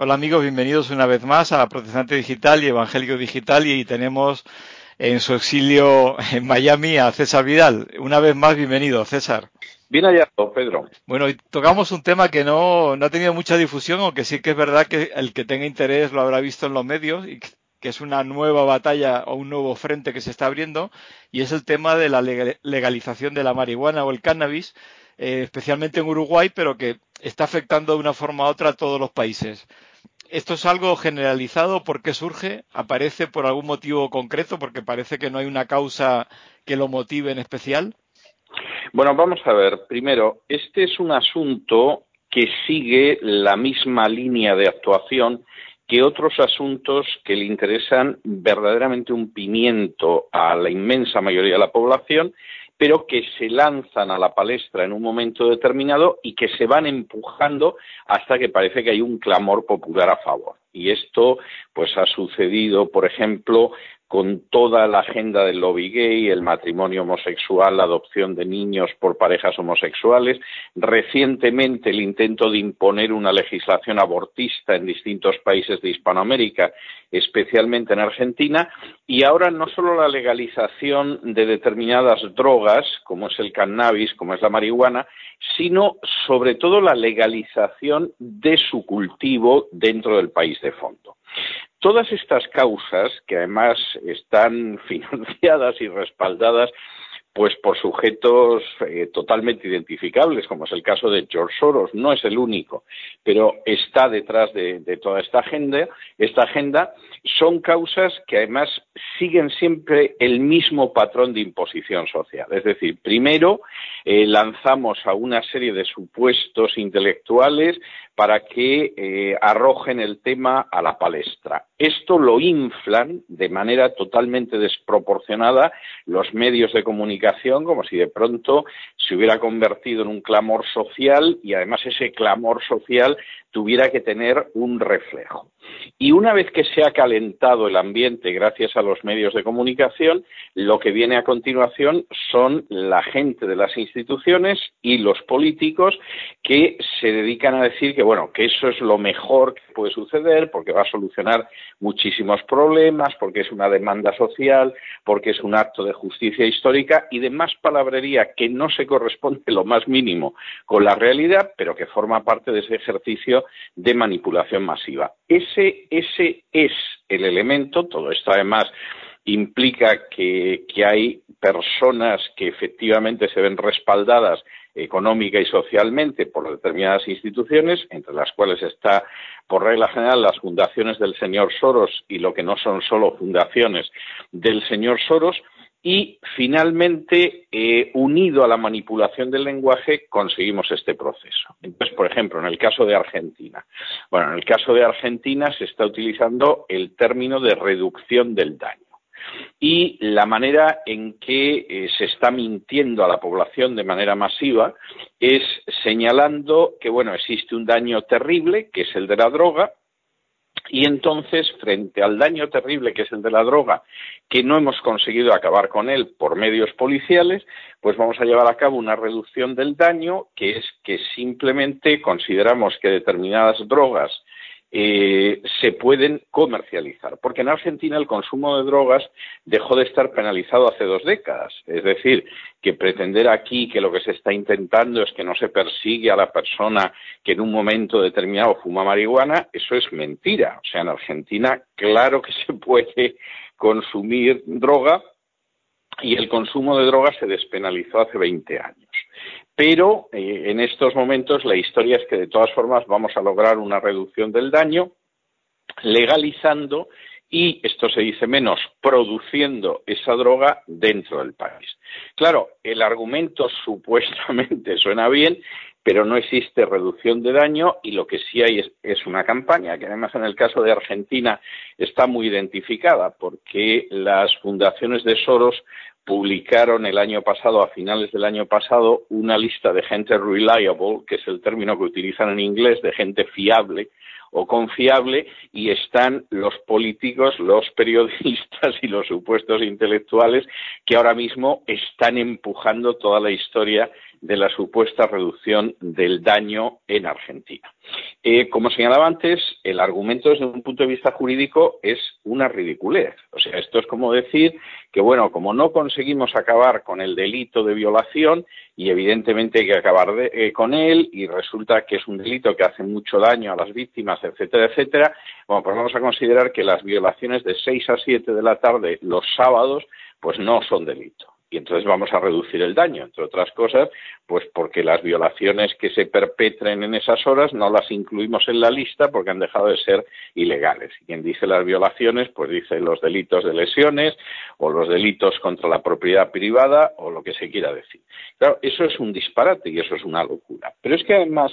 Hola amigos, bienvenidos una vez más a Protestante Digital y Evangélico Digital y tenemos en su exilio en Miami a César Vidal. Una vez más, bienvenido, César. Bien hallado, Pedro. Bueno, tocamos un tema que no, no ha tenido mucha difusión, aunque sí que es verdad que el que tenga interés lo habrá visto en los medios y que es una nueva batalla o un nuevo frente que se está abriendo y es el tema de la legalización de la marihuana o el cannabis, eh, especialmente en Uruguay, pero que está afectando de una forma u otra a todos los países. ¿Esto es algo generalizado? ¿Por qué surge? ¿Aparece por algún motivo concreto? Porque parece que no hay una causa que lo motive en especial. Bueno, vamos a ver. Primero, este es un asunto que sigue la misma línea de actuación que otros asuntos que le interesan verdaderamente un pimiento a la inmensa mayoría de la población pero que se lanzan a la palestra en un momento determinado y que se van empujando hasta que parece que hay un clamor popular a favor. Y esto, pues, ha sucedido, por ejemplo, con toda la agenda del lobby gay, el matrimonio homosexual, la adopción de niños por parejas homosexuales, recientemente el intento de imponer una legislación abortista en distintos países de Hispanoamérica, especialmente en Argentina, y ahora no solo la legalización de determinadas drogas, como es el cannabis, como es la marihuana, sino sobre todo la legalización de su cultivo dentro del país fondo. Todas estas causas, que además están financiadas y respaldadas pues por sujetos eh, totalmente identificables, como es el caso de George Soros, no es el único, pero está detrás de, toda esta agenda, esta agenda, son causas que además siguen siempre el mismo patrón de imposición social. Es decir, primero eh, lanzamos a una serie de supuestos intelectuales para que eh, arrojen el tema a la palestra. Esto lo inflan de manera totalmente desproporcionada los medios de comunicación, como si de pronto se hubiera convertido en un clamor social y además ese clamor social tuviera que tener un reflejo. Y una vez que se ha calentado el ambiente gracias a los medios de comunicación, lo que viene a continuación son la gente de las instituciones y los políticos que se dedican a decir que, bueno, que eso es lo mejor que puede suceder porque va a solucionar muchísimos problemas, porque es una demanda social, porque es un acto de justicia histórica y demás palabrería que no se corresponde lo más mínimo con la realidad, pero que forma parte de ese ejercicio de manipulación masiva. Ese, ese es el elemento, todo esto además implica que, que, hay personas que efectivamente se ven respaldadas económica y socialmente por determinadas instituciones, entre las cuales está, por regla general, las fundaciones del señor Soros y lo que no son solo fundaciones del señor Soros, y finalmente, eh, unido a la manipulación del lenguaje, conseguimos este proceso. Entonces, por ejemplo, en el caso de Argentina. Bueno, en el caso de Argentina se está utilizando el término de reducción del daño y la manera en que eh, se está mintiendo a la población de manera masiva es señalando que bueno existe un daño terrible que es el de la droga y entonces, frente al daño terrible que es el de la droga, que no hemos conseguido acabar con él por medios policiales, pues vamos a llevar a cabo una reducción del daño, que es que simplemente consideramos que determinadas drogas eh, se pueden comercializar. Porque en Argentina el consumo de drogas dejó de estar penalizado hace dos décadas. Es decir, que pretender aquí que lo que se está intentando es que no se persigue a la persona que en un momento determinado fuma marihuana, eso es mentira. O sea, en Argentina claro que se puede consumir droga y el consumo de drogas se despenalizó hace 20 años. Pero eh, en estos momentos la historia es que de todas formas vamos a lograr una reducción del daño legalizando y, esto se dice menos, produciendo esa droga dentro del país. Claro, el argumento supuestamente suena bien, pero no existe reducción de daño y lo que sí hay es, es, una campaña que además en el caso de Argentina está muy identificada porque las fundaciones de Soros publicaron el año pasado, a finales del año pasado, una lista de gente reliable, que es el término que utilizan en inglés, de gente fiable o confiable, y están los políticos, los periodistas y los supuestos intelectuales que ahora mismo están empujando toda la historia de la supuesta reducción del daño en Argentina. Eh, como señalaba antes, el argumento desde un punto de vista jurídico es una ridiculez. O sea, esto es como decir que, bueno, como no conseguimos acabar con el delito de violación y evidentemente hay que acabar eh, con él y resulta que es un delito que hace mucho daño a las víctimas, etcétera, etcétera, bueno, pues vamos a considerar que las violaciones de 6 a 7 de la tarde los sábados, pues no son delito y entonces vamos a reducir el daño, entre otras cosas, pues porque las violaciones que se perpetren en esas horas no las incluimos en la lista porque han dejado de ser ilegales. Quien dice las violaciones, pues dice los delitos de lesiones o los delitos contra la propiedad privada o lo que se quiera decir. Claro, eso es un disparate y eso es una locura. Pero es que además,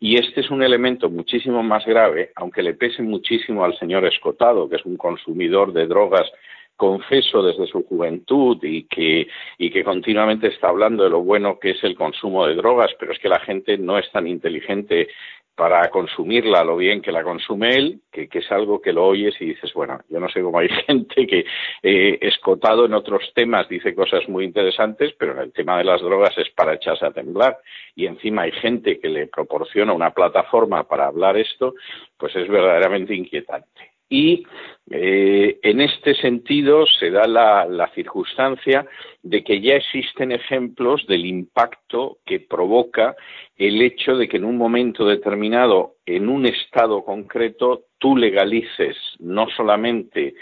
y este es un elemento muchísimo más grave, aunque le pese muchísimo al señor Escotado, que es un consumidor de drogas confeso desde su juventud y que, y que continuamente está hablando de lo bueno que es el consumo de drogas, pero es que la gente no es tan inteligente para consumirla lo bien que la consume él, que, es algo que lo oyes y dices, bueno, yo no sé cómo hay gente que eh, escotado en otros temas dice cosas muy interesantes, pero en el tema de las drogas es para echarse a temblar. Y encima hay gente que le proporciona una plataforma para hablar esto, pues es verdaderamente inquietante. Y eh, en este sentido se da la, circunstancia de que ya existen ejemplos del impacto que provoca el hecho de que en un momento determinado, en un estado concreto, tú legalices no solamente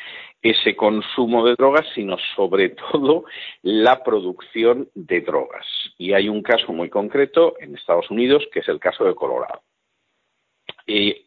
ese consumo de drogas, sino sobre todo la producción de drogas. Y hay un caso muy concreto en Estados Unidos, que es el caso de Colorado. Y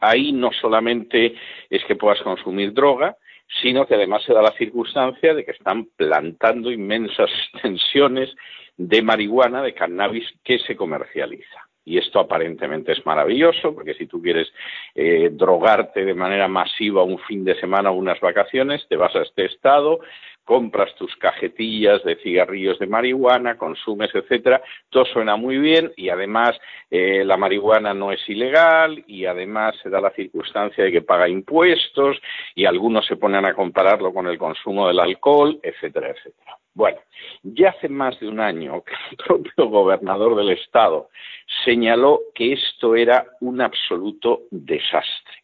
ahí no solamente es que puedas consumir droga, sino que además se da la circunstancia de que están plantando inmensas extensiones de marihuana, de cannabis que se comercializa. Y esto aparentemente es maravilloso, porque si tú quieres eh, drogarte de manera masiva un fin de semana o unas vacaciones, te vas a este estado, compras tus cajetillas de cigarrillos de marihuana, consumes, etcétera, todo suena muy bien y además eh, la marihuana no es ilegal y además se da la circunstancia de que paga impuestos y algunos se ponen a compararlo con el consumo del alcohol, etcétera, etcétera. Bueno, ya hace más de un año que el propio gobernador del estado señaló que esto era un absoluto desastre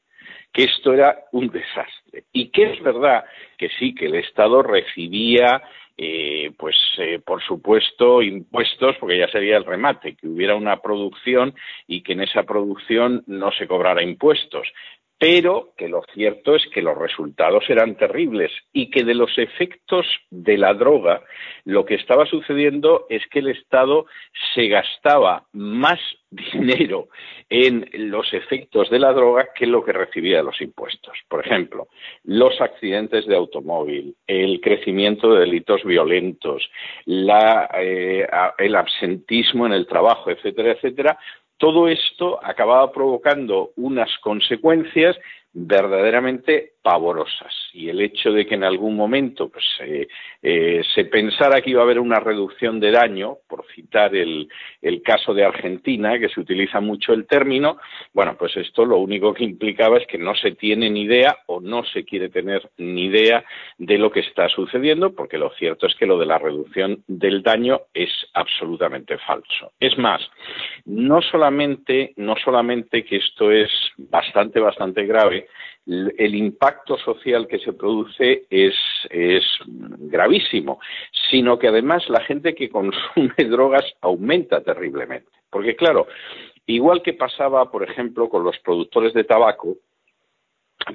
que esto era un desastre. Y que es verdad que sí, que el Estado recibía eh, pues eh, por supuesto impuestos porque ya sería el remate que hubiera una producción y que en esa producción no se cobrara impuestos pero que lo cierto es que los resultados eran terribles y que de los efectos de la droga lo que estaba sucediendo es que el Estado se gastaba más dinero en los efectos de la droga que lo que recibía de los impuestos. Por ejemplo, los accidentes de automóvil, el crecimiento de delitos violentos, eh, el absentismo en el trabajo, etcétera, etcétera, todo esto acababa provocando unas consecuencias verdaderamente pavorosas. Y el hecho de que en algún momento pues, eh, eh, se pensara que iba a haber una reducción de daño, por citar el, el, caso de Argentina, que se utiliza mucho el término, bueno, pues esto lo único que implicaba es que no se tiene ni idea o no se quiere tener ni idea de lo que está sucediendo, porque lo cierto es que lo de la reducción del daño es absolutamente falso. Es más, no solamente, no solamente que esto es bastante, bastante grave, el impacto social que se produce es, gravísimo, sino que además la gente que consume drogas aumenta terriblemente. Porque claro, igual que pasaba, por ejemplo, con los productores de tabaco,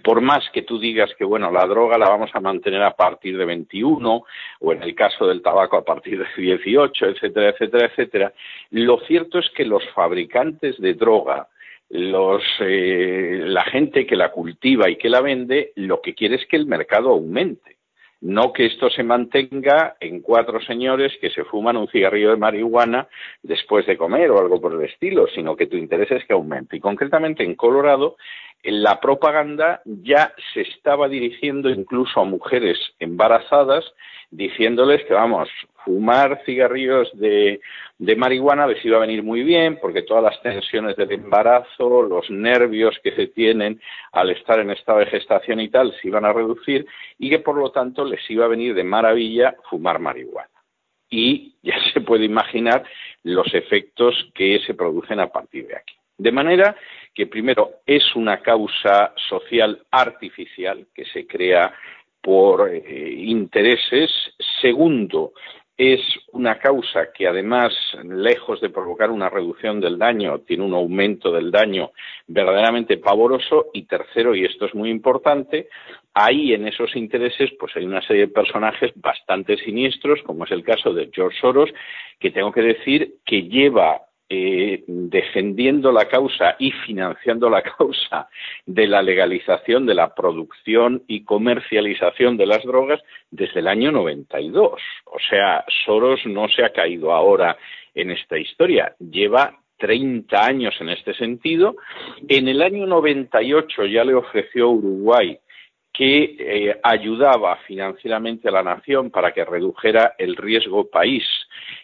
por más que tú digas que bueno la droga la vamos a mantener a partir de 21 o en el caso del tabaco a partir de 18 etcétera etcétera etcétera lo cierto es que los fabricantes de droga los, eh, la gente que la cultiva y que la vende lo que quiere es que el mercado aumente. No que esto se mantenga en cuatro señores que se fuman un cigarrillo de marihuana después de comer o algo por el estilo, sino que tu interés es que aumente. Y concretamente en Colorado, la propaganda ya se estaba dirigiendo incluso a mujeres embarazadas, diciéndoles que, vamos, fumar cigarrillos de, de marihuana les iba a venir muy bien porque todas las tensiones del embarazo, los nervios que se tienen al estar en estado de gestación y tal se iban a reducir y que por lo tanto les iba a venir de maravilla fumar marihuana. Y ya se puede imaginar los efectos que se producen a partir de aquí. De manera que, primero, es una causa social artificial que se crea por eh, intereses. Segundo, es una causa que además, lejos de provocar una reducción del daño, tiene un aumento del daño verdaderamente pavoroso. Y tercero, y esto es muy importante, ahí en esos intereses pues hay una serie de personajes bastante siniestros, como es el caso de George Soros, que tengo que decir que lleva eh, defendiendo la causa y financiando la causa de la legalización de la producción y comercialización de las drogas desde el año 92. O sea, Soros no se ha caído ahora en esta historia, lleva 30 años en este sentido. En el año 98 ya le ofreció Uruguay que eh, ayudaba financieramente a la nación para que redujera el riesgo país.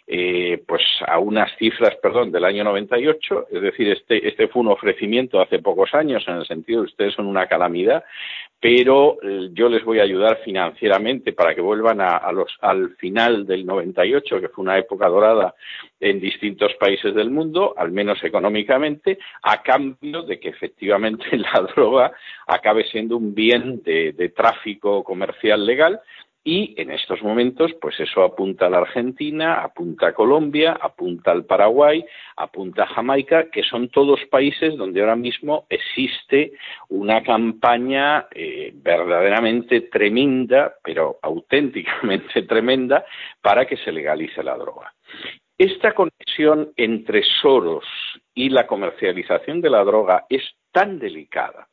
Eh, pues a unas cifras, perdón, del año 98, es decir, este, este fue un ofrecimiento hace pocos años en el sentido de ustedes son una calamidad, pero eh, yo les voy a ayudar financieramente para que vuelvan a, los, al final del 98, que fue una época dorada en distintos países del mundo, al menos económicamente, a cambio de que efectivamente la droga acabe siendo un bien de, de tráfico comercial legal y en estos momentos, pues eso apunta a la Argentina, apunta a Colombia, apunta al Paraguay, apunta a Jamaica, que son todos países donde ahora mismo existe una campaña eh, verdaderamente tremenda, pero auténticamente tremenda, para que se legalice la droga. Esta conexión entre Soros y la comercialización de la droga es tan delicada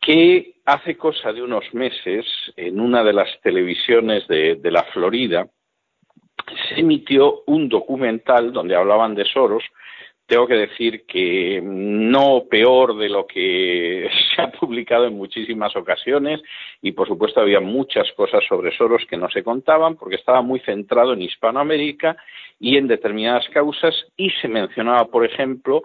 que hace cosa de unos meses, en una de las televisiones de, la Florida, se emitió un documental donde hablaban de Soros. Tengo que decir que no peor de lo que se ha publicado en muchísimas ocasiones y por supuesto había muchas cosas sobre Soros que no se contaban porque estaba muy centrado en Hispanoamérica y en determinadas causas y se mencionaba, por ejemplo,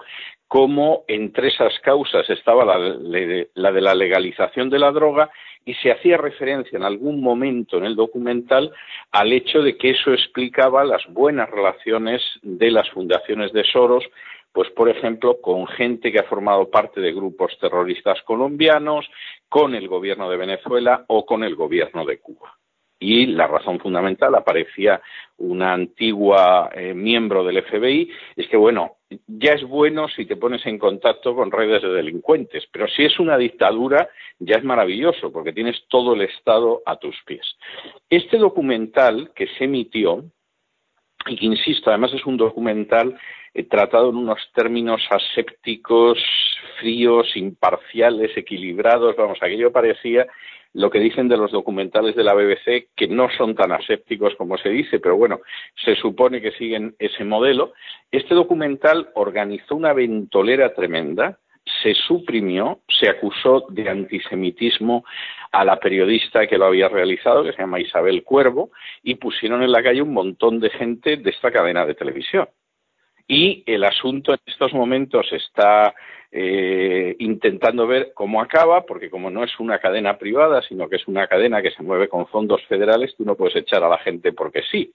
cómo entre esas causas estaba la, de la legalización de la droga y se hacía referencia en algún momento en el documental al hecho de que eso explicaba las buenas relaciones de las fundaciones de Soros, pues por ejemplo con gente que ha formado parte de grupos terroristas colombianos, con el gobierno de Venezuela o con el gobierno de Cuba y la razón fundamental aparecía una antigua eh, miembro del FBI es que bueno ya es bueno si te pones en contacto con redes de delincuentes pero si es una dictadura ya es maravilloso porque tienes todo el estado a tus pies. Este documental que se emitió y que insisto además es un documental eh, tratado en unos términos asépticos fríos imparciales equilibrados vamos aquello parecía lo que dicen de los documentales de la BBC, que no son tan asépticos como se dice, pero bueno, se supone que siguen ese modelo. Este documental organizó una ventolera tremenda, se suprimió, se acusó de antisemitismo a la periodista que lo había realizado, que se llama Isabel Cuervo, y pusieron en la calle un montón de gente de esta cadena de televisión. Y el asunto en estos momentos está eh, intentando ver cómo acaba, porque como no es una cadena privada, sino que es una cadena que se mueve con fondos federales, tú no puedes echar a la gente porque sí.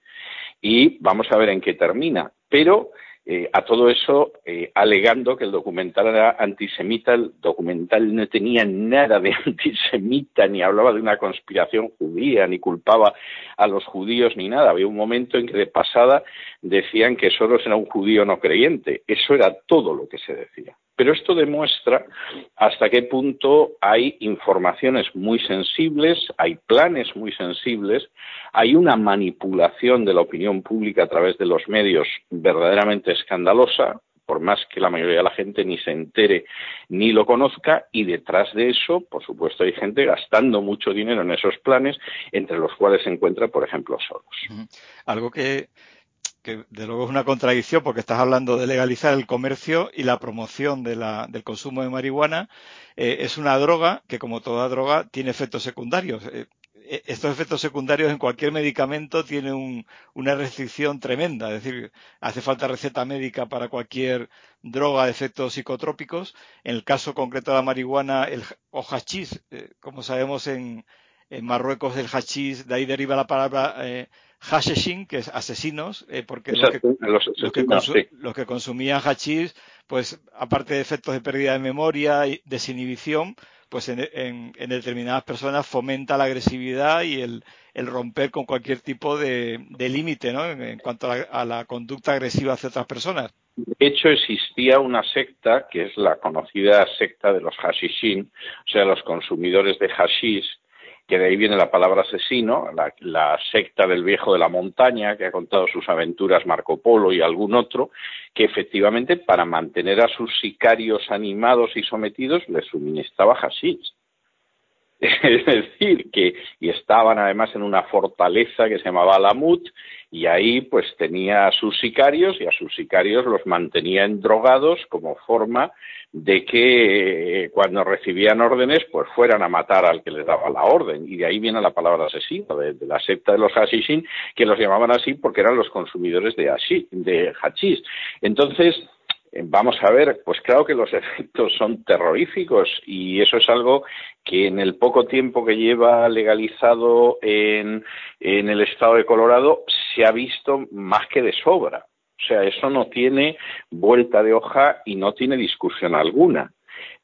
Y vamos a ver en qué termina. Pero eh, a todo eso, eh, alegando que el documental era antisemita, el documental no tenía nada de antisemita, ni hablaba de una conspiración judía, ni culpaba a los judíos, ni nada. Había un momento en que de pasada decían que Soros era un judío no creyente. Eso era todo lo que se decía. Pero esto demuestra hasta qué punto hay informaciones muy sensibles, hay planes muy sensibles, hay una manipulación de la opinión pública a través de los medios verdaderamente escandalosa, por más que la mayoría de la gente ni se entere ni lo conozca, y detrás de eso, por supuesto, hay gente gastando mucho dinero en esos planes, entre los cuales se encuentra, por ejemplo, Soros. Algo que que de luego es una contradicción porque estás hablando de legalizar el comercio y la promoción de la, del consumo de marihuana. Eh, es una droga que, como toda droga, tiene efectos secundarios. Eh, e, estos efectos secundarios en cualquier medicamento tienen una restricción tremenda. Es decir, hace falta receta médica para cualquier droga de efectos psicotrópicos. En el caso concreto de la marihuana el, o hachís, eh, como sabemos en, En Marruecos el hachís, de ahí deriva la palabra eh, que es asesinos, eh, porque los que, consumían hachís, pues aparte de efectos de pérdida de memoria y desinhibición, pues en, determinadas personas fomenta la agresividad y el, romper con cualquier tipo de, límite ¿no? en, cuanto a la, conducta agresiva hacia otras personas. De hecho, existía una secta, que es la conocida secta de los hashishin, o sea, los consumidores de hashish, que de ahí viene la palabra asesino, la, secta del viejo de la montaña, que ha contado sus aventuras Marco Polo y algún otro, que efectivamente para mantener a sus sicarios animados y sometidos les suministraba hashish. Es decir, que y estaban además en una fortaleza que se llamaba Lamut y ahí pues tenía a sus sicarios y a sus sicarios los mantenía drogados como forma de que eh, cuando recibían órdenes pues fueran a matar al que les daba la orden y de ahí viene la palabra asesino de, la secta de los hashishin que los llamaban así porque eran los consumidores de, de hachís. Entonces vamos a ver, pues claro que los efectos son terroríficos y eso es algo que en el poco tiempo que lleva legalizado en, en el estado de Colorado se ha visto más que de sobra. O sea, eso no tiene vuelta de hoja y no tiene discusión alguna.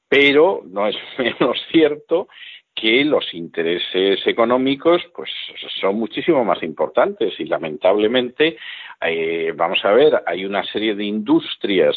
Pero no es menos cierto que los intereses económicos pues son muchísimo más importantes y lamentablemente eh, vamos a ver hay una serie de industrias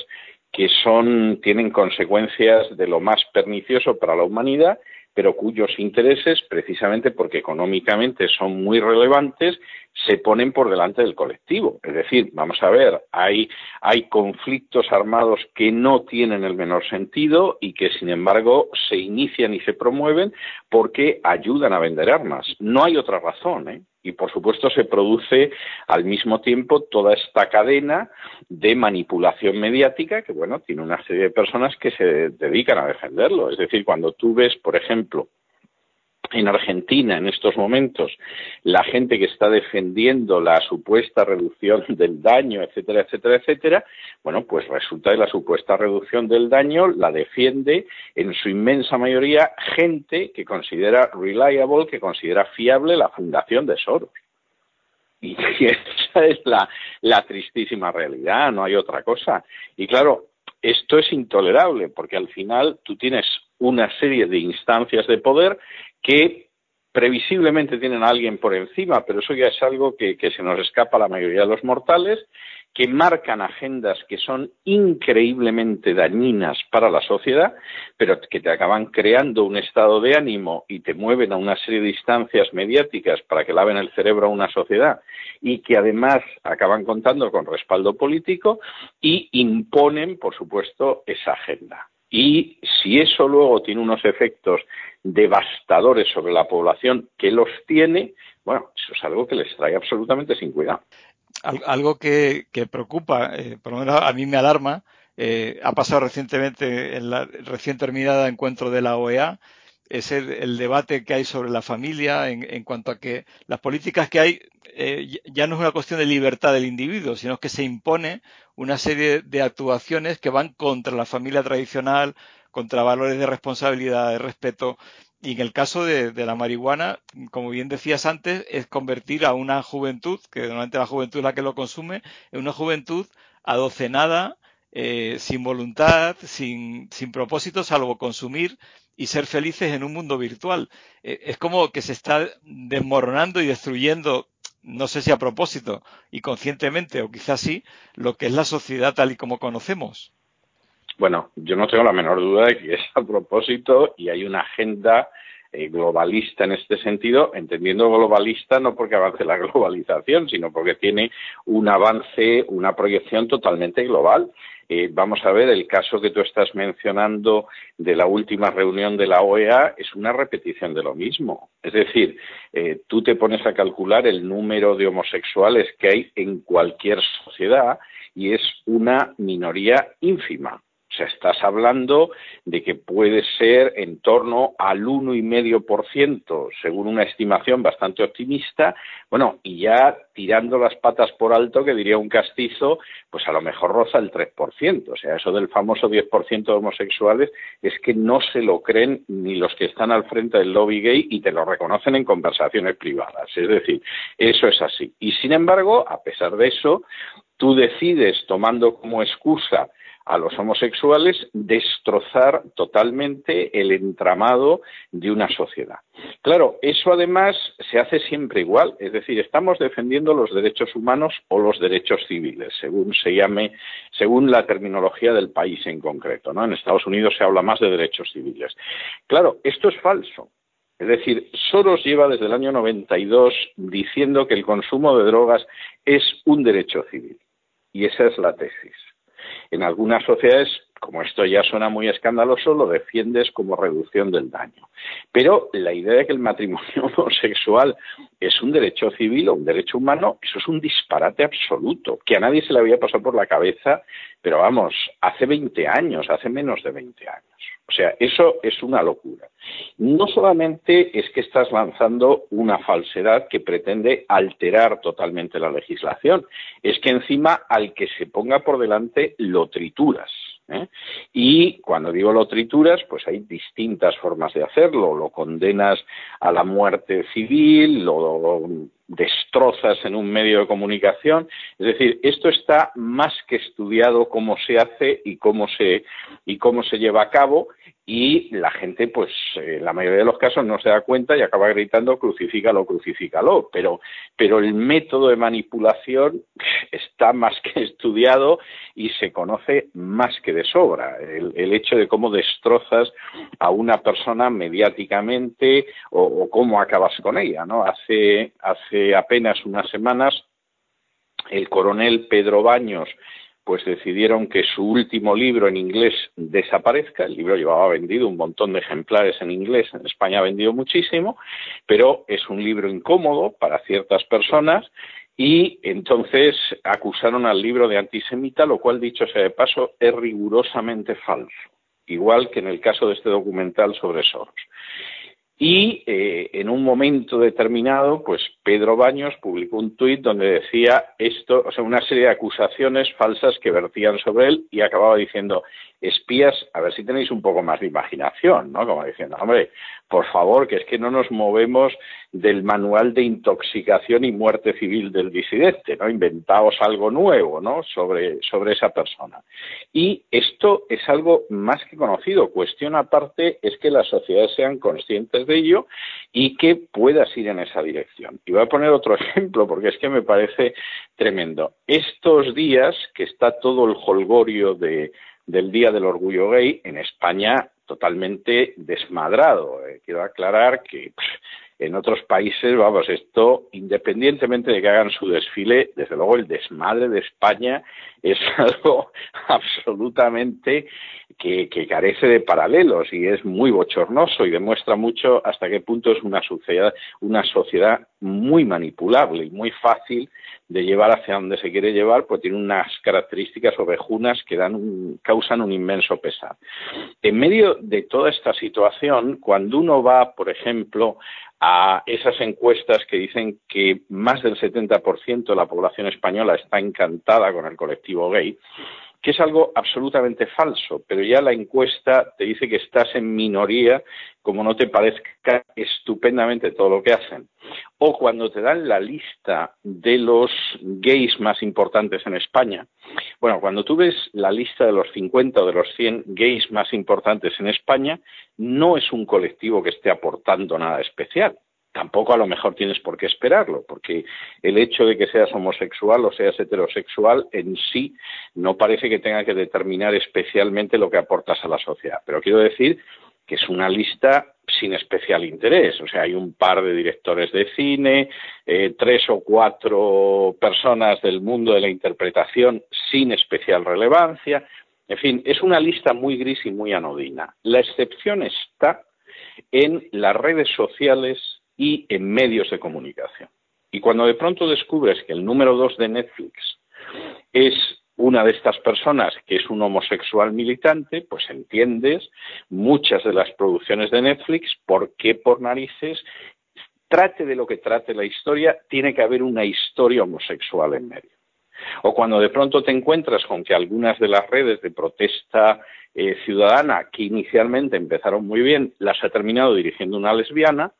que son tienen consecuencias de lo más pernicioso para la humanidad pero cuyos intereses, precisamente porque económicamente son muy relevantes, se ponen por delante del colectivo. Es decir, vamos a ver, hay, hay conflictos armados que no tienen el menor sentido y que, sin embargo, se inician y se promueven porque ayudan a vender armas. No hay otra razón, ¿eh? Y por supuesto se produce al mismo tiempo toda esta cadena de manipulación mediática que bueno tiene una serie de personas que se dedican a defenderlo. Es decir cuando tú ves por ejemplo en Argentina en estos momentos la gente que está defendiendo la supuesta reducción del daño, etcétera, etcétera, etcétera, bueno, pues resulta que la supuesta reducción del daño la defiende en su inmensa mayoría gente que considera reliable, que considera fiable la fundación de Soros. Y esa es la, la tristísima realidad, no hay otra cosa. Y claro, esto es intolerable porque al final tú tienes una serie de instancias de poder que previsiblemente tienen a alguien por encima, pero eso ya es algo que, se nos escapa a la mayoría de los mortales, que marcan agendas que son increíblemente dañinas para la sociedad, pero que te acaban creando un estado de ánimo y te mueven a una serie de instancias mediáticas para que laven el cerebro a una sociedad y que además acaban contando con respaldo político y imponen, por supuesto, esa agenda. Y si eso luego tiene unos efectos devastadores sobre la población que los tiene, bueno, eso es algo que les trae absolutamente sin cuidado. Algo que, preocupa, eh, por lo menos a mí me alarma, eh, ha pasado recientemente en la recién terminada encuentro de la OEA, es el, debate que hay sobre la familia en, cuanto a que las políticas que hay eh, ya no es una cuestión de libertad del individuo, sino que se impone una serie de actuaciones que van contra la familia tradicional, contra valores de responsabilidad, de respeto. Y en el caso de, la marihuana, como bien decías antes, es convertir a una juventud, que normalmente la juventud es la que lo consume, en una juventud adocenada, eh, sin voluntad, sin, sin propósito, salvo consumir y ser felices en un mundo virtual. Eh, es como que se está desmoronando y destruyendo, no sé si a propósito y conscientemente o quizás sí, lo que es la sociedad tal y como conocemos. Bueno, yo no tengo la menor duda de que es a propósito y hay una agenda eh, globalista en este sentido, entendiendo globalista no porque avance la globalización, sino porque tiene un avance, una proyección totalmente global. Eh, vamos a ver, el caso que tú estás mencionando de la última reunión de la OEA es una repetición de lo mismo. Es decir, eh, tú te pones a calcular el número de homosexuales que hay en cualquier sociedad y es una minoría ínfima. O sea, estás hablando de que puede ser en torno al 1,5%, según una estimación bastante optimista. Bueno, y ya tirando las patas por alto, que diría un castizo, pues a lo mejor roza el 3%. O sea, eso del famoso 10% de homosexuales es que no se lo creen ni los que están al frente del lobby gay y te lo reconocen en conversaciones privadas. Es decir, eso es así. Y sin embargo, a pesar de eso, tú decides, tomando como excusa a los homosexuales destrozar totalmente el entramado de una sociedad. Claro, eso además se hace siempre igual, es decir, estamos defendiendo los derechos humanos o los derechos civiles, según se llame, según la terminología del país en concreto, ¿no? En Estados Unidos se habla más de derechos civiles. Claro, esto es falso. Es decir, Soros lleva desde el año 92 diciendo que el consumo de drogas es un derecho civil. Y esa es la tesis. En algunas sociedades, como esto ya suena muy escandaloso, lo defiendes como reducción del daño. Pero la idea de que el matrimonio homosexual es un derecho civil o un derecho humano, eso es un disparate absoluto, que a nadie se le había pasado por la cabeza, pero vamos, hace 20 años, hace menos de 20 años. O sea, eso es una locura. No solamente es que estás lanzando una falsedad que pretende alterar totalmente la legislación, es que encima al que se ponga por delante lo trituras. ¿Eh? Y cuando digo lo trituras, pues hay distintas formas de hacerlo. Lo condenas a la muerte civil, lo destrozas en un medio de comunicación. Es decir, esto está más que estudiado cómo se hace y cómo se, y cómo se lleva a cabo y la gente, pues, en la mayoría de los casos no se da cuenta y acaba gritando crucifícalo, crucifícalo. Pero, pero el método de manipulación está más que estudiado y se conoce más que de sobra. El, el hecho de cómo destrozas a una persona mediáticamente o, o cómo acabas con ella, ¿no? Hace, hace apenas unas semanas el coronel Pedro Baños pues decidieron que su último libro en inglés desaparezca. El libro llevaba vendido un montón de ejemplares en inglés, en España ha vendido muchísimo, pero es un libro incómodo para ciertas personas y entonces acusaron al libro de antisemita, lo cual, dicho sea de paso, es rigurosamente falso, igual que en el caso de este documental sobre Soros. Y eh, en un momento determinado, pues Pedro Baños publicó un tuit donde decía esto, o sea, una serie de acusaciones falsas que vertían sobre él y acababa diciendo, espías, a ver si tenéis un poco más de imaginación, ¿no? Como diciendo, hombre, por favor, que es que no nos movemos del manual de intoxicación y muerte civil del disidente, ¿no? Inventaos algo nuevo, ¿no? Sobre, sobre esa persona. Y esto es algo más que conocido. Cuestión aparte es que las sociedades sean conscientes de ello y que puedas ir en esa dirección. Y voy a poner otro ejemplo porque es que me parece tremendo. Estos días que está todo el holgorio de del Día del Orgullo Gay en España totalmente desmadrado. Eh, quiero aclarar que en otros países, vamos, esto, independientemente de que hagan su desfile, desde luego el desmadre de España es algo absolutamente que, carece de paralelos y es muy bochornoso y demuestra mucho hasta qué punto es una sociedad, una sociedad muy manipulable y muy fácil de llevar hacia donde se quiere llevar, pues tiene unas características ovejunas que dan causan un inmenso pesar. En medio de toda esta situación, cuando uno va, por ejemplo, a esas encuestas que dicen que más del 70% de la población española está encantada con el colectivo gay, que es algo absolutamente falso, pero ya la encuesta te dice que estás en minoría como no te parezca estupendamente todo lo que hacen. O cuando te dan la lista de los gays más importantes en España, bueno, cuando tú ves la lista de los 50 o de los 100 gays más importantes en España, no es un colectivo que esté aportando nada especial tampoco a lo mejor tienes por qué esperarlo, porque el hecho de que seas homosexual o seas heterosexual en sí no parece que tenga que determinar especialmente lo que aportas a la sociedad. Pero quiero decir que es una lista sin especial interés. O sea, hay un par de directores de cine, eh, tres o cuatro personas del mundo de la interpretación sin especial relevancia. En fin, es una lista muy gris y muy anodina. La excepción está en las redes sociales y en medios de comunicación. Y cuando de pronto descubres que el número dos de Netflix es una de estas personas que es un homosexual militante, pues entiendes muchas de las producciones de Netflix, por qué por narices, trate de lo que trate la historia, tiene que haber una historia homosexual en medio. O cuando de pronto te encuentras con que algunas de las redes de protesta eh, ciudadana, que inicialmente empezaron muy bien, las ha terminado dirigiendo una lesbiana,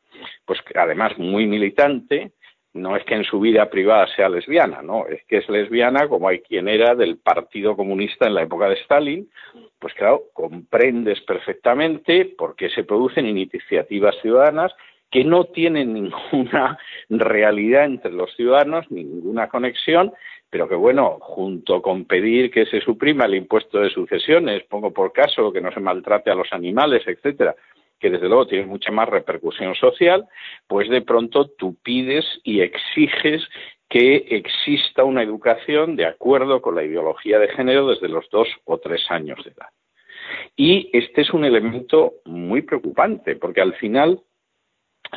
pues además muy militante, no es que en su vida privada sea lesbiana, no, es que es lesbiana como hay quien era del Partido Comunista en la época de Stalin, pues claro, comprendes perfectamente por qué se producen iniciativas ciudadanas que no tienen ninguna realidad entre los ciudadanos, ninguna conexión, pero que bueno, junto con pedir que se suprima el impuesto de sucesiones, pongo por caso que no se maltrate a los animales, etcétera, que desde luego tiene mucha más repercusión social, pues de pronto tú pides y exiges que exista una educación de acuerdo con la ideología de género desde los dos o tres años de edad. Y este es un elemento muy preocupante, porque al final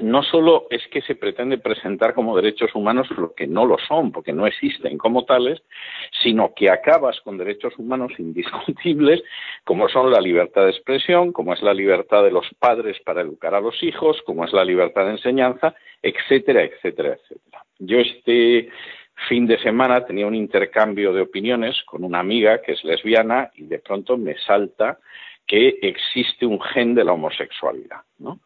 no solo es que se pretende presentar como derechos humanos lo que no lo son, porque no existen como tales, sino que acabas con derechos humanos indiscutibles, como son la libertad de expresión, como es la libertad de los padres para educar a los hijos, como es la libertad de enseñanza, etcétera, etcétera, etcétera. Yo este fin de semana tenía un intercambio de opiniones con una amiga que es lesbiana y de pronto me salta que existe un gen de la homosexualidad, ¿no?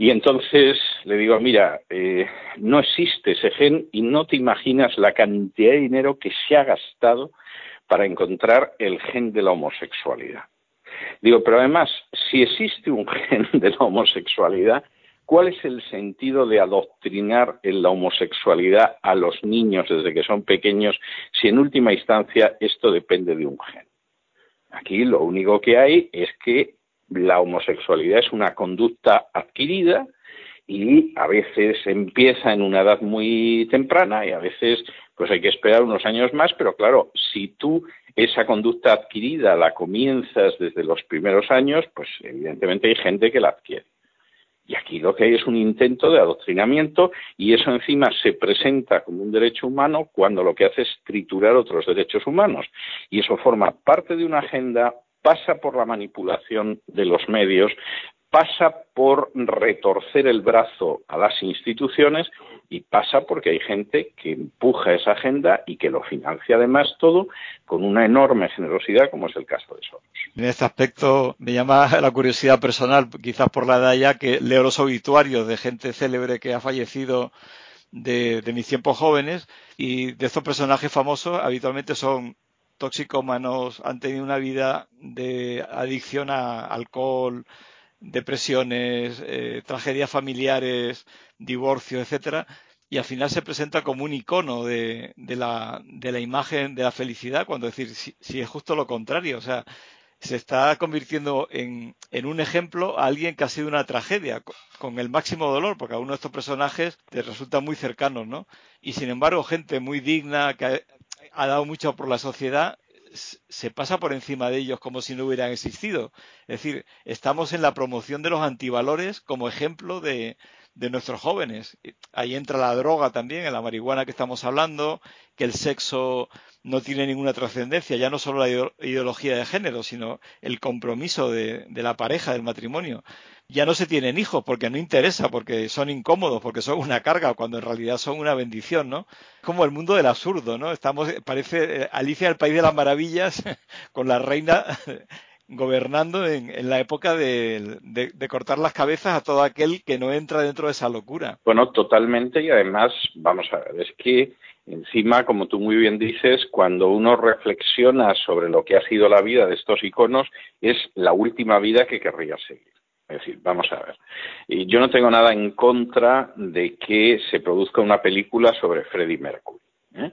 Y entonces le digo, mira, eh, no existe ese gen y no te imaginas la cantidad de dinero que se ha gastado para encontrar el gen de la homosexualidad. Digo, pero además, si existe un gen de la homosexualidad, ¿cuál es el sentido de adoctrinar en la homosexualidad a los niños desde que son pequeños si en última instancia esto depende de un gen? Aquí lo único que hay es que la homosexualidad es una conducta adquirida y a veces empieza en una edad muy temprana y a veces pues hay que esperar unos años más, pero claro, si tú esa conducta adquirida la comienzas desde los primeros años, pues evidentemente hay gente que la adquiere. Y aquí lo que hay es un intento de adoctrinamiento y eso encima se presenta como un derecho humano cuando lo que hace es triturar otros derechos humanos. Y eso forma parte de una agenda pasa por la manipulación de los medios, pasa por retorcer el brazo a las instituciones y pasa porque hay gente que empuja esa agenda y que lo financia además todo con una enorme generosidad como es el caso de Soros. En este aspecto me llama la curiosidad personal, quizás por la edad ya, que leo los obituarios de gente célebre que ha fallecido de, de mis tiempos jóvenes y de estos personajes famosos habitualmente son toxicómanos, han tenido una vida de adicción a alcohol, depresiones, eh, tragedias familiares, divorcio, etcétera, y al final se presenta como un icono de, la, de la, imagen de la felicidad, cuando decir, si, es justo lo contrario, o sea, se está convirtiendo en, en, un ejemplo a alguien que ha sido una tragedia, con, el máximo dolor, porque a uno de estos personajes te resulta muy cercanos, ¿no? Y sin embargo, gente muy digna, que ha dado mucho por la sociedad, se pasa por encima de ellos como si no hubieran existido. Es decir, estamos en la promoción de los antivalores como ejemplo de, de nuestros jóvenes. Ahí entra la droga también, en la marihuana que estamos hablando, que el sexo no tiene ninguna trascendencia, ya no solo la ideología de género, sino el compromiso de, de, la pareja, del matrimonio. Ya no se tienen hijos porque no interesa, porque son incómodos, porque son una carga, cuando en realidad son una bendición, ¿no? Como el mundo del absurdo, ¿no? Estamos, parece eh, Alicia el País de las Maravillas, con la reina gobernando en, la época de, cortar las cabezas a todo aquel que no entra dentro de esa locura. Bueno, totalmente y además, vamos a ver, es que encima, como tú muy bien dices, cuando uno reflexiona sobre lo que ha sido la vida de estos iconos, es la última vida que querría seguir. Es decir, vamos a ver. Y yo no tengo nada en contra de que se produzca una película sobre Freddie Mercury. ¿eh?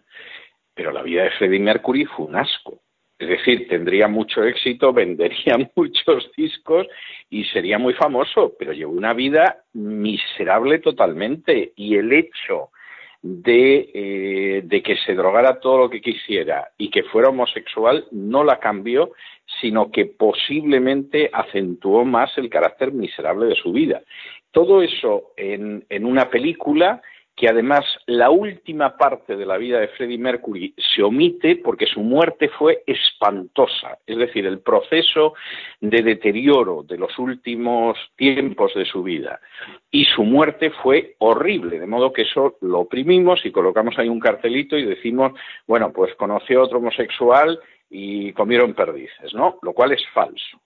Pero la vida de Freddie Mercury fue un asco. Es decir, tendría mucho éxito, vendería muchos discos y sería muy famoso, pero llevó una vida miserable totalmente. Y el hecho de, eh, de, que se drogara todo lo que quisiera y que fuera homosexual no la cambió, sino que posiblemente acentuó más el carácter miserable de su vida. Todo eso en una película que además la última parte de la vida de Freddie Mercury se omite porque su muerte fue espantosa. Es decir, el proceso de deterioro de los últimos tiempos de su vida y su muerte fue horrible, de modo que eso lo oprimimos y colocamos ahí un cartelito y decimos, bueno, pues conoció a otro homosexual y comieron perdices, ¿no? Lo cual es falso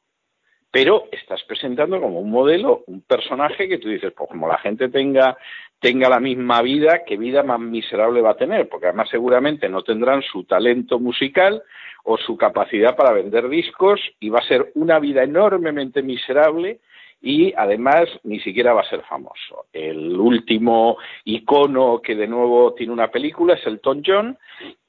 pero estás presentando como un modelo, un personaje que tú dices, pues como la gente tenga, tenga la misma vida, ¿qué vida más miserable va a tener? Porque además seguramente no tendrán su talento musical o su capacidad para vender discos y va a ser una vida enormemente miserable y además ni siquiera va a ser famoso. El último icono que de nuevo tiene una película es Elton John,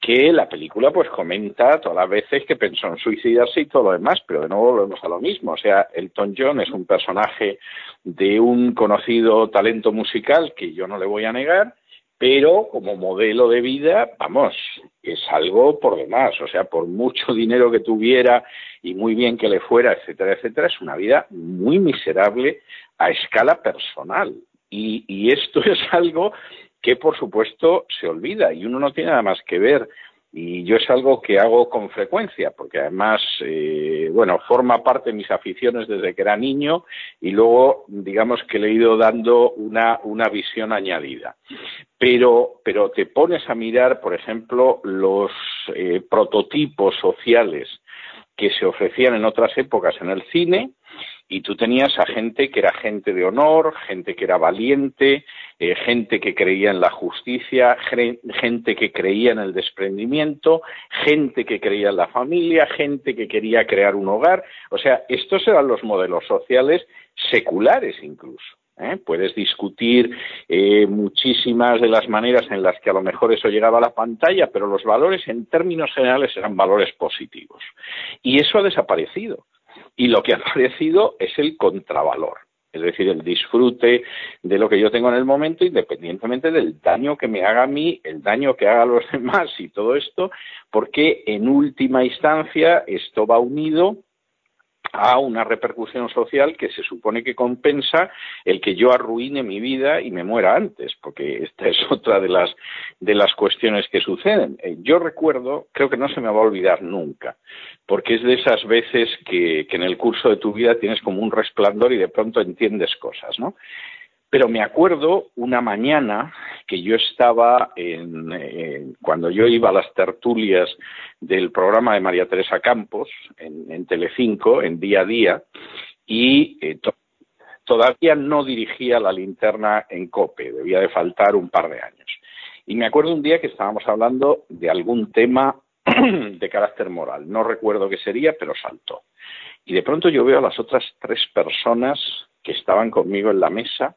que la película pues comenta todas las veces que pensó en suicidarse y todo lo demás, pero de nuevo volvemos a lo mismo. O sea, Elton John es un personaje de un conocido talento musical que yo no le voy a negar, pero como modelo de vida, vamos, es algo por demás, o sea, por mucho dinero que tuviera y muy bien que le fuera, etcétera, etcétera, es una vida muy miserable a escala personal. Y, y esto es algo que, por supuesto, se olvida y uno no tiene nada más que ver y yo es algo que hago con frecuencia, porque además, eh, bueno, forma parte de mis aficiones desde que era niño y luego, digamos que le he ido dando una, una visión añadida. Pero, pero te pones a mirar, por ejemplo, los eh, prototipos sociales que se ofrecían en otras épocas en el cine y tú tenías a gente que era gente de honor, gente que era valiente, eh, gente que creía en la justicia, gente que creía en el desprendimiento, gente que creía en la familia, gente que quería crear un hogar. O sea, estos eran los modelos sociales seculares incluso. ¿Eh? Puedes discutir eh, muchísimas de las maneras en las que a lo mejor eso llegaba a la pantalla, pero los valores en términos generales eran valores positivos. Y eso ha desaparecido y lo que ha aparecido es el contravalor, es decir, el disfrute de lo que yo tengo en el momento, independientemente del daño que me haga a mí, el daño que haga a los demás y todo esto, porque en última instancia esto va unido a una repercusión social que se supone que compensa el que yo arruine mi vida y me muera antes, porque esta es otra de las de las cuestiones que suceden. Eh, yo recuerdo, creo que no se me va a olvidar nunca, porque es de esas veces que, que en el curso de tu vida tienes como un resplandor y de pronto entiendes cosas, ¿no? Pero me acuerdo una mañana que yo estaba en, cuando yo iba a las tertulias del programa de María Teresa Campos en, en Telecinco, en día a día, y eh, todavía no dirigía la linterna en COPE, debía de faltar un par de años. Y me acuerdo un día que estábamos hablando de algún tema de carácter moral. No recuerdo qué sería, pero saltó. Y de pronto yo veo a las otras tres personas que estaban conmigo en la mesa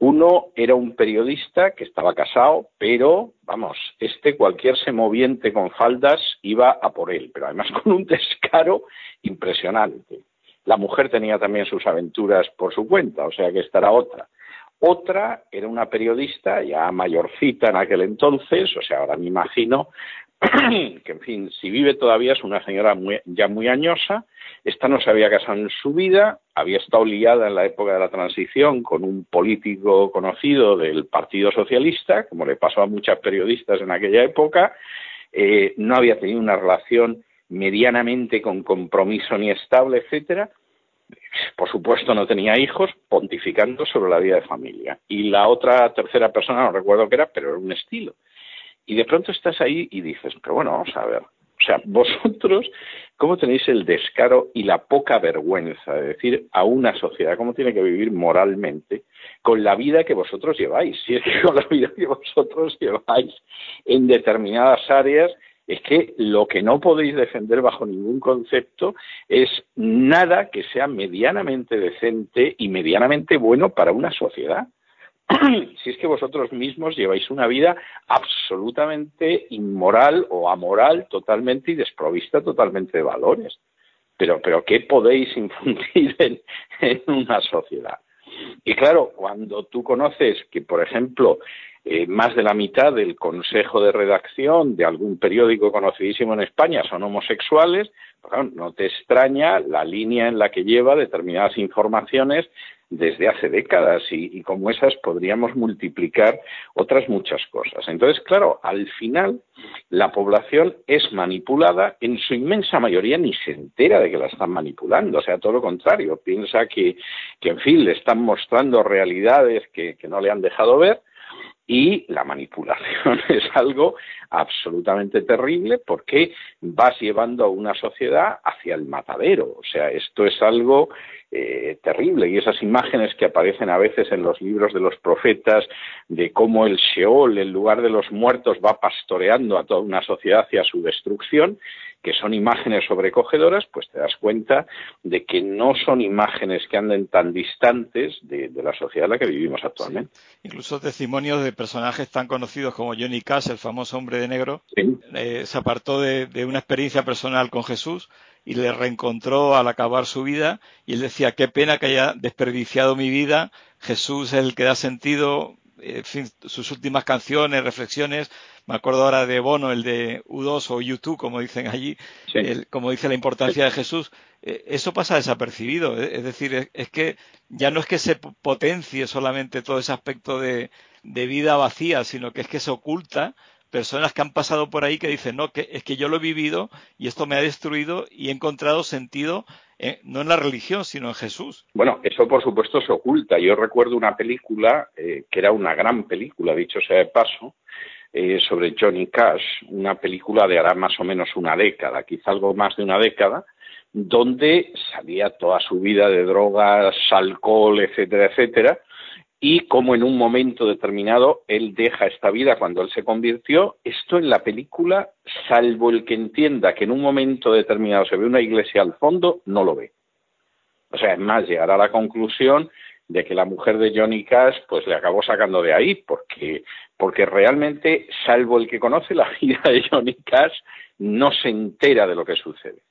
uno era un periodista que estaba casado, pero, vamos, este cualquier semoviente con faldas iba a por él, pero además con un descaro impresionante. La mujer tenía también sus aventuras por su cuenta, o sea que esta era otra. Otra era una periodista ya mayorcita en aquel entonces, o sea, ahora me imagino, que en fin, si vive todavía es una señora ya muy añosa, esta no se había casado en su vida, había estado liada en la época de la transición con un político conocido del Partido Socialista, como le pasó a muchas periodistas en aquella época, eh, no había tenido una relación medianamente con compromiso ni estable, etcétera. Por supuesto no tenía hijos, pontificando sobre la vida de familia. Y la otra tercera persona, no recuerdo qué era, pero era un estilo. Y de pronto estás ahí y dices, pero bueno, vamos a ver. O sea, vosotros, ¿cómo tenéis el descaro y la poca vergüenza de decir a una sociedad cómo tiene que vivir moralmente con la vida que vosotros lleváis? Si es que con la vida que vosotros lleváis en determinadas áreas, es que lo que no podéis defender bajo ningún concepto es nada que sea medianamente decente y medianamente bueno para una sociedad. si es que vosotros mismos lleváis una vida absolutamente inmoral o amoral totalmente y desprovista totalmente de valores. Pero, pero ¿qué podéis infundir en, en una sociedad? Y claro, cuando tú conoces que, por ejemplo, eh, más de la mitad del consejo de redacción de algún periódico conocidísimo en España son homosexuales, pues no te extraña la línea en la que lleva determinadas informaciones desde hace décadas y, como esas podríamos multiplicar otras muchas cosas. Entonces, claro, al final la población es manipulada, en su inmensa mayoría ni se entera de que la están manipulando, o sea, todo lo contrario, piensa que en fin, le están mostrando realidades que no le han dejado ver y la manipulación es algo absolutamente terrible porque vas llevando a una sociedad hacia el matadero. O sea, esto es algo eh, terrible. Y esas imágenes que aparecen a veces en los libros de los profetas de cómo el Sheol, el lugar de los muertos, va pastoreando a toda una sociedad hacia su destrucción, que son imágenes sobrecogedoras, pues te das cuenta de que no son imágenes que anden tan distantes de, la sociedad en la que vivimos actualmente. Incluso testimonios de personajes tan conocidos como Johnny Cash, el famoso hombre de negro, eh, se apartó de, una experiencia personal con Jesús y le reencontró al acabar su vida y él decía, qué pena que haya desperdiciado mi vida, Jesús es el que da sentido, en fin, sus últimas canciones, reflexiones, me acuerdo ahora de Bono, el de U2 o U2, como dicen allí, como dice la importancia de Jesús, eh, eso pasa desapercibido. Es decir, es, que ya no es que se potencie solamente todo ese aspecto de, vida vacía, sino que es que se oculta personas que han pasado por ahí que dicen, no, que es que yo lo he vivido y esto me ha destruido y he encontrado sentido eh, no en la religión, sino en Jesús. Bueno, eso por supuesto se oculta. Yo recuerdo una película, que era una gran película, dicho sea de paso, eh, sobre Johnny Cash, una película de hará más o menos una década, quizá algo más de una década, donde salía toda su vida de drogas, alcohol, etcétera, etcétera, y como en un momento determinado él deja esta vida cuando él se convirtió, esto en la película, salvo el que entienda que en un momento determinado se ve una iglesia al fondo, no lo ve. O sea, es más, llegará a la conclusión de que la mujer de Johnny Cash pues le acabó sacando de ahí porque porque realmente salvo el que conoce la vida de Johnny Cash no se entera de lo que sucede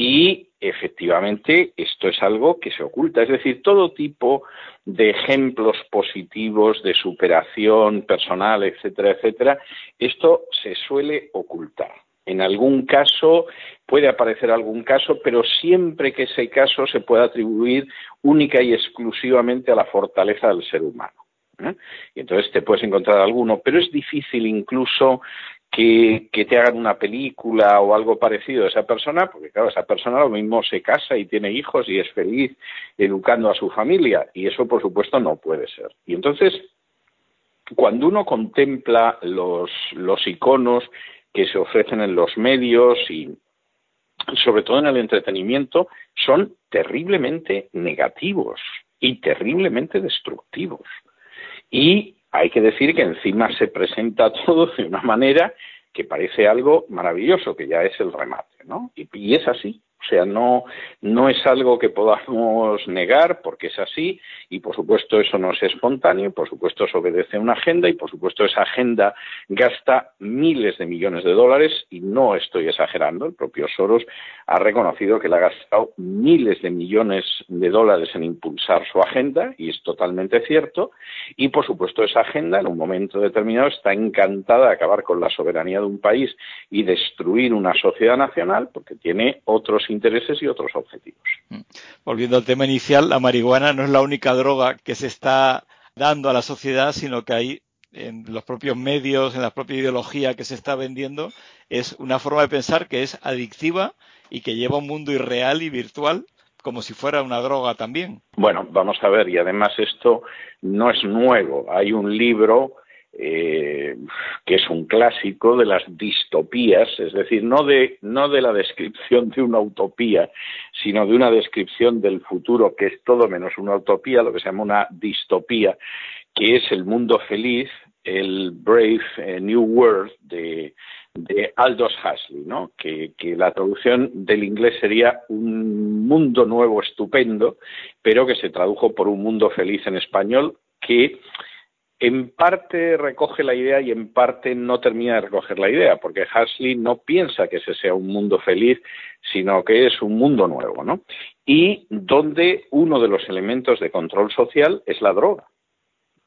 y efectivamente esto es algo que se oculta es decir todo tipo de ejemplos positivos de superación personal etcétera etcétera esto se suele ocultar en algún caso puede aparecer algún caso, pero siempre que ese caso se pueda atribuir única y exclusivamente a la fortaleza del ser humano. ¿eh? Y entonces te puedes encontrar alguno, pero es difícil incluso que, te hagan una película o algo parecido de esa persona, porque claro, esa persona lo mismo se casa y tiene hijos y es feliz educando a su familia, y eso por supuesto no puede ser. Y entonces, cuando uno contempla los, los iconos que se ofrecen en los medios y sobre todo en el entretenimiento son terriblemente negativos y terriblemente destructivos. Y hay que decir que encima se presenta todo de una manera que parece algo maravilloso, que ya es el remate, ¿no? Y, y es así. O sea, no, no es algo que podamos negar porque es así y por supuesto eso no es espontáneo, por supuesto eso obedece a una agenda y por supuesto esa agenda gasta miles de millones de dólares y no estoy exagerando, el propio Soros ha reconocido que le ha gastado miles de millones de dólares en impulsar su agenda y es totalmente cierto y por supuesto esa agenda en un momento determinado está encantada de acabar con la soberanía de un país y destruir una sociedad nacional porque tiene otros intereses y otros objetivos. Mm. Volviendo al tema inicial, la marihuana no es la única droga que se está dando a la sociedad, sino que hay en los propios medios, en la propia ideología que se está vendiendo, es una forma de pensar que es adictiva y que lleva un mundo irreal y virtual como si fuera una droga también. Bueno, vamos a ver, y además esto no es nuevo. Hay un libro eh, que es un clásico de las distopías, es decir, no de, no de la descripción de una utopía, sino de una descripción del futuro que es todo menos una utopía, lo que se llama una distopía, que es el mundo feliz, el Brave eh, New World de, de Aldous Huxley, ¿no? que, que, la traducción del inglés sería un mundo nuevo estupendo, pero que se tradujo por un mundo feliz en español, que en parte recoge la idea y en parte no termina de recoger la idea, porque Huxley no piensa que ese sea un mundo feliz, sino que es un mundo nuevo, ¿no? Y donde uno de los elementos de control social es la droga.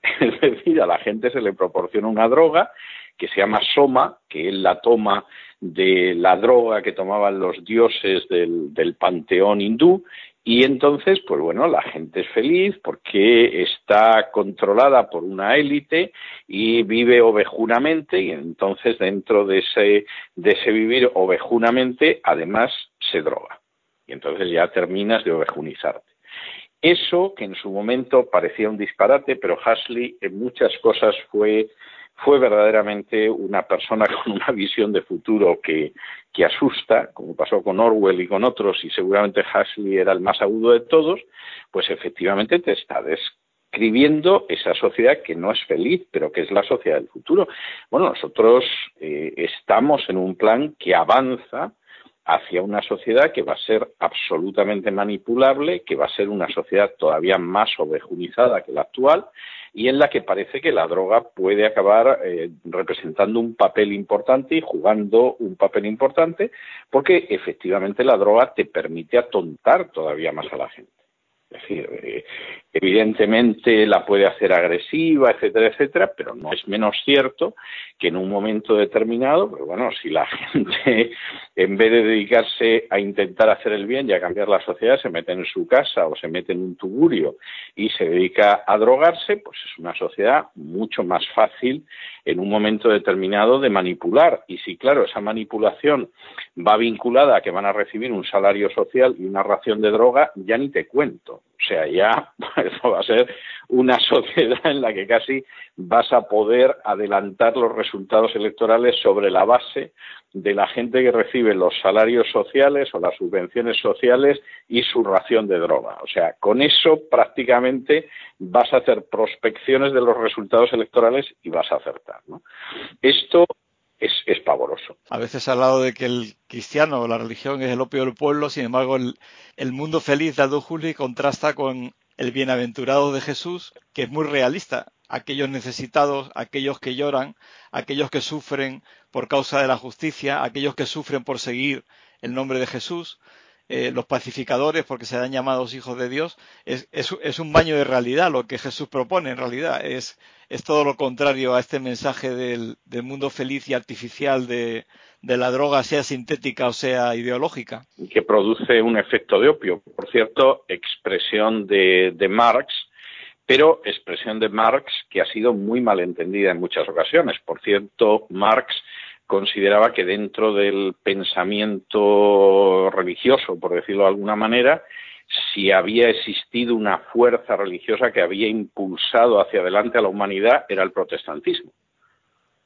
Es decir, a la gente se le proporciona una droga que se llama soma, que es la toma de la droga que tomaban los dioses del, del panteón hindú, y entonces, pues bueno, la gente es feliz porque está controlada por una élite y vive ovejunamente y entonces dentro de ese, de ese vivir ovejunamente además se droga. Y entonces ya terminas de ovejunizarte. Eso que en su momento parecía un disparate, pero Hasley en muchas cosas fue fue verdaderamente una persona con una visión de futuro que, asusta, como pasó con Orwell y con otros, y seguramente Huxley era el más agudo de todos, pues efectivamente te está describiendo esa sociedad que no es feliz, pero que es la sociedad del futuro. Bueno, nosotros eh, estamos en un plan que avanza hacia una sociedad que va a ser absolutamente manipulable, que va a ser una sociedad todavía más ovejunizada que la actual y en la que parece que la droga puede acabar eh, representando un papel importante y jugando un papel importante porque efectivamente la droga te permite atontar todavía más a la gente. Es decir, eh, evidentemente la puede hacer agresiva, etcétera, etcétera, pero no es menos cierto que en un momento determinado, pero bueno, si la gente en vez de dedicarse a intentar hacer el bien y a cambiar la sociedad, se mete en su casa o se mete en un tuburio y se dedica a drogarse, pues es una sociedad mucho más fácil en un momento determinado de manipular. Y si, claro, esa manipulación va vinculada a que van a recibir un salario social y una ración de droga, ya ni te cuento. O sea, ya eso va a ser una sociedad en la que casi vas a poder adelantar los resultados electorales sobre la base de la gente que recibe los salarios sociales o las subvenciones sociales y su ración de droga. O sea, con eso prácticamente vas a hacer prospecciones de los resultados electorales y vas a acertar. Esto es, es, pavoroso. A veces ha hablado de que el cristiano o la religión es el opio del pueblo, sin embargo, el, mundo feliz de Aldo Juli contrasta con el bienaventurado de Jesús, que es muy realista. Aquellos necesitados, aquellos que lloran, aquellos que sufren por causa de la justicia, aquellos que sufren por seguir el nombre de Jesús, eh, los pacificadores, porque se dan llamados hijos de Dios, es, es, un baño de realidad lo que Jesús propone en realidad. Es, es todo lo contrario a este mensaje del, del mundo feliz y artificial de, de, la droga, sea sintética o sea ideológica. Que produce un efecto de opio. Por cierto, expresión de, de Marx, pero expresión de Marx que ha sido muy mal entendida en muchas ocasiones. Por cierto, Marx consideraba que dentro del pensamiento religioso, por decirlo de alguna manera, si había existido una fuerza religiosa que había impulsado hacia adelante a la humanidad, era el protestantismo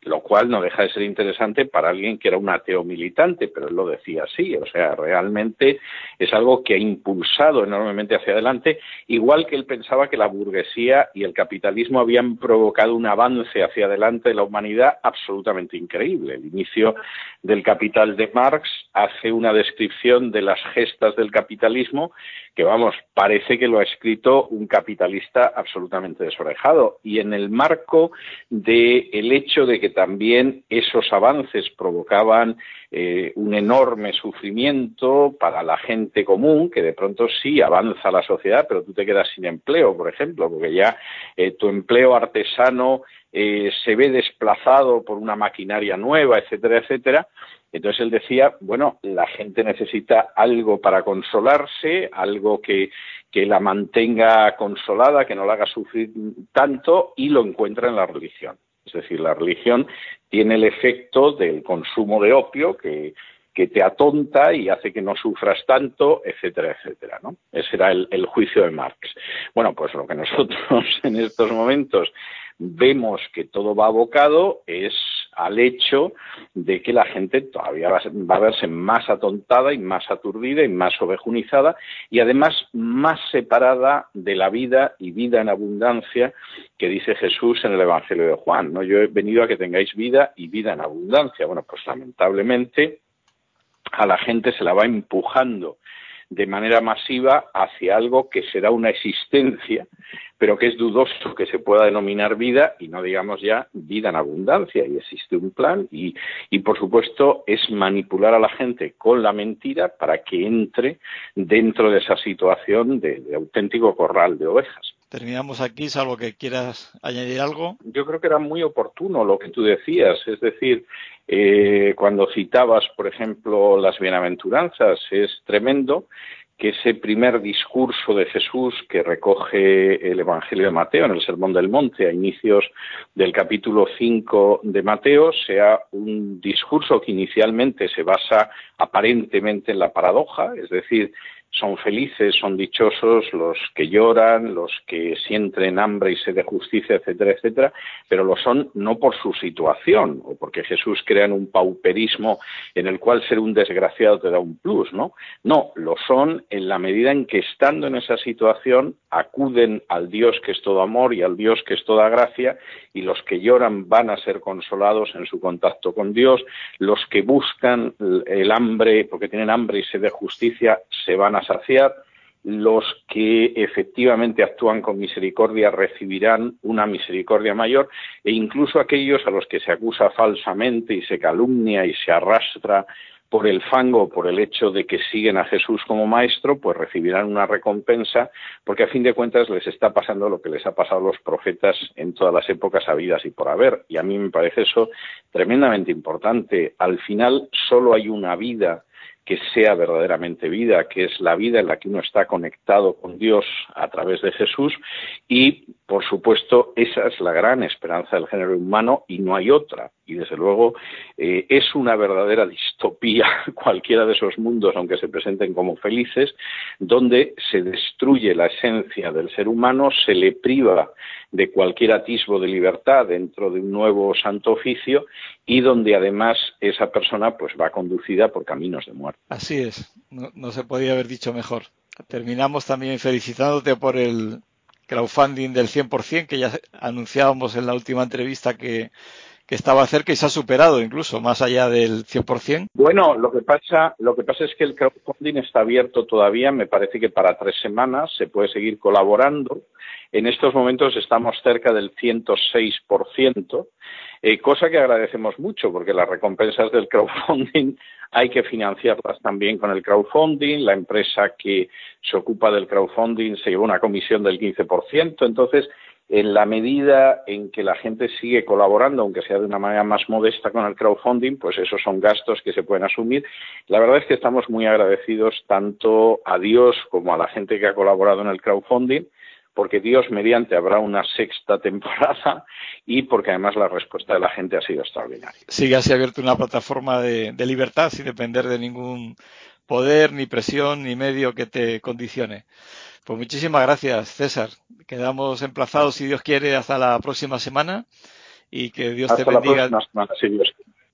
lo cual no deja de ser interesante para alguien que era un ateo militante, pero él lo decía así, o sea, realmente es algo que ha impulsado enormemente hacia adelante, igual que él pensaba que la burguesía y el capitalismo habían provocado un avance hacia adelante de la humanidad absolutamente increíble. El inicio del capital de Marx hace una descripción de las gestas del capitalismo que, vamos, parece que lo ha escrito un capitalista absolutamente desorejado. Y en el marco del el hecho de que también esos avances provocaban eh, un enorme sufrimiento para la gente común, que de pronto sí avanza la sociedad, pero tú te quedas sin empleo, por ejemplo, porque ya eh, tu empleo artesano eh, se ve desplazado por una maquinaria nueva, etcétera, etcétera. Entonces él decía, bueno, la gente necesita algo para consolarse, algo que, que la mantenga consolada, que no la haga sufrir tanto, y lo encuentra en la religión. Es decir, la religión tiene el efecto del consumo de opio que, que te atonta y hace que no sufras tanto, etcétera, etcétera, ¿no? Ese era el, el, juicio de Marx. Bueno, pues lo que nosotros en estos momentos vemos que todo va abocado es al hecho de que la gente todavía va a verse más atontada y más aturdida y más ovejunizada y además más separada de la vida y vida en abundancia que dice Jesús en el Evangelio de Juan. ¿no? Yo he venido a que tengáis vida y vida en abundancia. Bueno, pues lamentablemente a la gente se la va empujando de manera masiva hacia algo que será una existencia, pero que es dudoso que se pueda denominar vida y no digamos ya vida en abundancia. Y existe un plan y, y por supuesto es manipular a la gente con la mentira para que entre dentro de esa situación de, de auténtico corral de ovejas. Terminamos aquí, salvo que quieras añadir algo. Yo creo que era muy oportuno lo que tú decías, es decir, eh, cuando citabas, por ejemplo, las bienaventuranzas, es tremendo que ese primer discurso de Jesús que recoge el Evangelio de Mateo en el Sermón del Monte a inicios del capítulo 5 de Mateo sea un discurso que inicialmente se basa aparentemente en la paradoja, es decir, son felices, son dichosos los que lloran, los que sienten hambre y sed de justicia, etcétera, etcétera, pero lo son no por su situación o porque Jesús crea un pauperismo en el cual ser un desgraciado te da un plus, ¿no? No, lo son en la medida en que estando en esa situación acuden al Dios que es todo amor y al Dios que es toda gracia y los que lloran van a ser consolados en su contacto con Dios, los que buscan el hambre porque tienen hambre y sed de justicia se van a saciar, los que efectivamente actúan con misericordia recibirán una misericordia mayor e incluso aquellos a los que se acusa falsamente y se calumnia y se arrastra por el fango, por el hecho de que siguen a Jesús como maestro, pues recibirán una recompensa, porque a fin de cuentas les está pasando lo que les ha pasado a los profetas en todas las épocas habidas y por haber. Y a mí me parece eso tremendamente importante. Al final solo hay una vida que sea verdaderamente vida, que es la vida en la que uno está conectado con Dios a través de Jesús y, por supuesto, esa es la gran esperanza del género humano y no hay otra. Y, desde luego, eh, es una verdadera distopía cualquiera de esos mundos, aunque se presenten como felices, donde se destruye la esencia del ser humano, se le priva de cualquier atisbo de libertad dentro de un nuevo santo oficio y donde además esa persona pues va conducida por caminos de muerte. Así es, no, se podía haber dicho mejor. Terminamos también felicitándote por el crowdfunding del 100% que ya anunciábamos en la última entrevista que, que estaba cerca y se ha superado incluso más allá del 100%. Bueno, lo que pasa, lo que pasa es que el crowdfunding está abierto todavía, me parece que para tres semanas se puede seguir colaborando. En estos momentos estamos cerca del 106%, eh, cosa que agradecemos mucho porque las recompensas del crowdfunding hay que financiarlas también con el crowdfunding. La empresa que se ocupa del crowdfunding se lleva una comisión del 15%. Entonces, en la medida en que la gente sigue colaborando, aunque sea de una manera más modesta con el crowdfunding, pues esos son gastos que se pueden asumir. La verdad es que estamos muy agradecidos tanto a Dios como a la gente que ha colaborado en el crowdfunding, porque Dios mediante habrá una sexta temporada y porque además la respuesta de la gente ha sido extraordinaria. Sigue así abierto una plataforma de libertad sin depender de ningún poder, ni presión, ni medio que te condicione. Pues muchísimas gracias, César. Quedamos emplazados, si Dios quiere, hasta la próxima semana y que Dios te bendiga.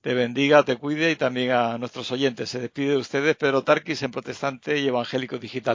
Te bendiga, te cuide y también a nuestros oyentes. Se despide de ustedes Pedro Tarquis en Protestante y Evangélico Digital.